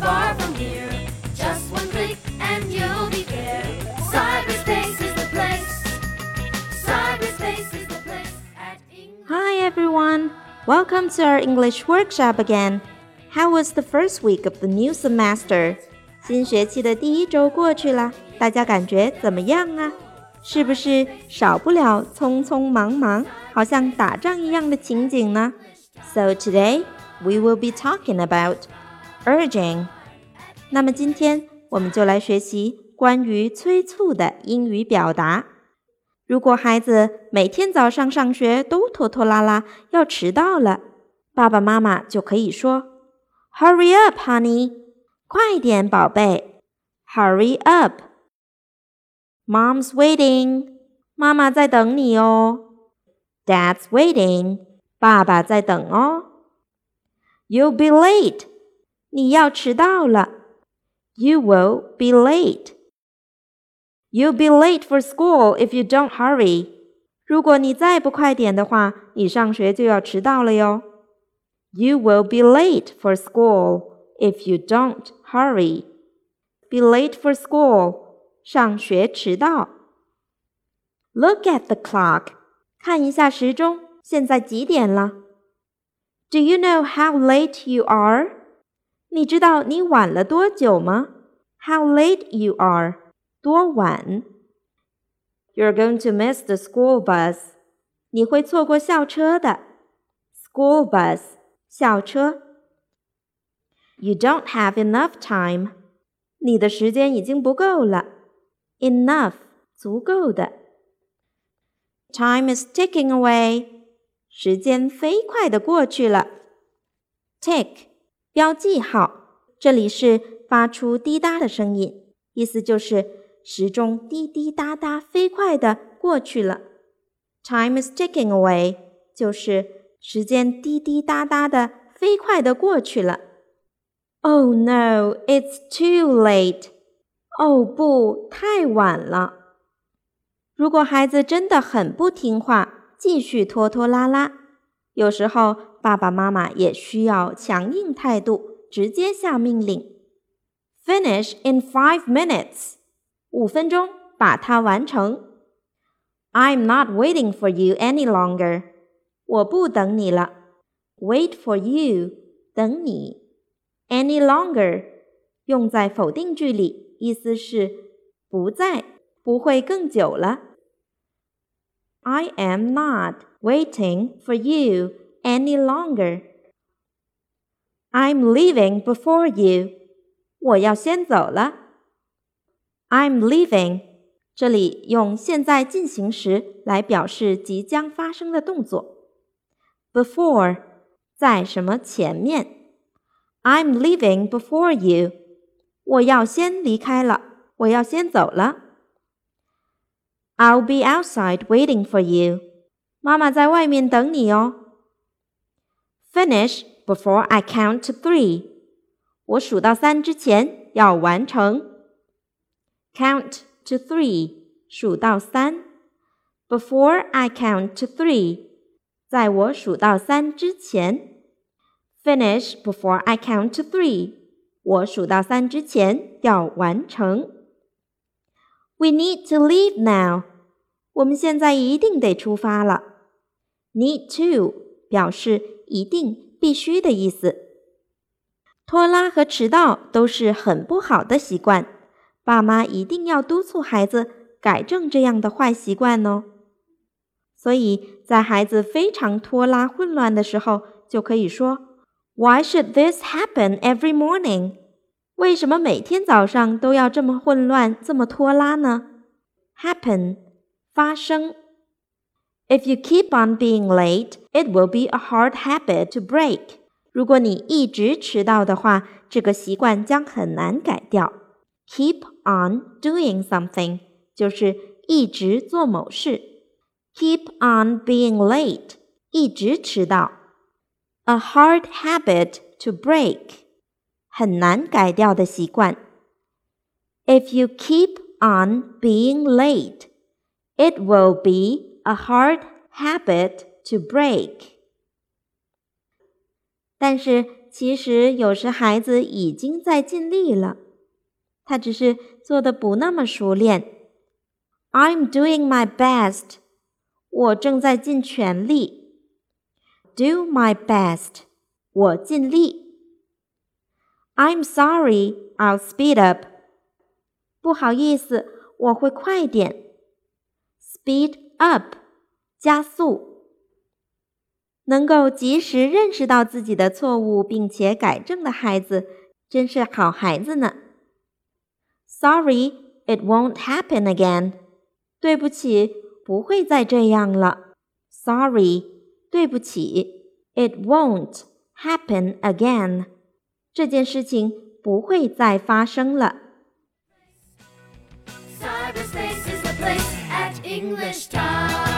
far from here. Just one click and you'll be there. Cyberspace is the place. Cyberspace is the place at English. Hi everyone, welcome to our English workshop again. How was the first week of the new semester? 新学期的第一周过去了，大家感觉怎么样啊？是不是少不了匆匆忙忙，好像打仗一样的情景呢？So today we will be talking about urging. 那么今天我们就来学习关于催促的英语表达。如果孩子每天早上上学都拖拖拉拉，要迟到了，爸爸妈妈就可以说。Hurry up, honey！快点，宝贝。Hurry up! Mom's waiting. 妈妈在等你哦。Dad's waiting. 爸爸在等哦。You'll be late. 你要迟到了。You will be late. You'll be late for school if you don't hurry. 如果你再不快点的话，你上学就要迟到了哟。You will be late for school if you don't hurry. Be late for school. 上学迟到。Look at the clock. 看一下时钟，现在几点了？Do you know how late you are? 你知道你晚了多久吗？How late you are? 多晚？You're going to miss the school bus. 你会错过校车的。School bus. 校车。You don't have enough time. 你的时间已经不够了。Enough，足够的。Time is ticking away. 时间飞快的过去了。Tick， 标记号，这里是发出滴答的声音，意思就是时钟滴滴答答飞快的过去了。Time is ticking away，就是时间滴滴答答的飞快的过去了。Oh no, it's too late. 哦不，太晚了。如果孩子真的很不听话，继续拖拖拉拉，有时候爸爸妈妈也需要强硬态度，直接下命令。Finish in five minutes. 五分钟把它完成。I'm not waiting for you any longer. 我不等你了，wait for you，等你，any longer，用在否定句里，意思是不再，不会更久了。I am not waiting for you any longer. I'm leaving before you. 我要先走了。I'm leaving. 这里用现在进行时来表示即将发生的动作。before 在什么前面？I'm leaving before you。我要先离开了，我要先走了。I'll be outside waiting for you。 妈妈在外面等你哦。Finish before I count to three。我数到三之前要完成。Count to three，数到三。Before I count to three。在我数到三之前，finish before I count to three。我数到三之前要完成。We need to leave now。我们现在一定得出发了。Need to 表示一定、必须的意思。拖拉和迟到都是很不好的习惯，爸妈一定要督促孩子改正这样的坏习惯哦。所以在孩子非常拖拉、混乱的时候，就可以说：“Why should this happen every morning？” 为什么每天早上都要这么混乱、这么拖拉呢？Happen，发生。If you keep on being late, it will be a hard habit to break。如果你一直迟到的话，这个习惯将很难改掉。Keep on doing something，就是一直做某事。keep on being late，一直迟到。A hard habit to break，很难改掉的习惯。If you keep on being late, it will be a hard habit to break. 但是 其实有时孩子已经在尽力了，他只是做的不那么熟练。I'm doing my best，我正在尽全力。Do my best，我尽力。I'm sorry, I'll speed up。不好意思，我会快点。Speed up，加速。能够及时认识到自己的错误并且改正的孩子，真是好孩子呢。Sorry, it won't happen again。对不起，不会再这样了。Sorry，对不起，it won't happen again。这件事情不会再发生了。Cyberspace is the place English time.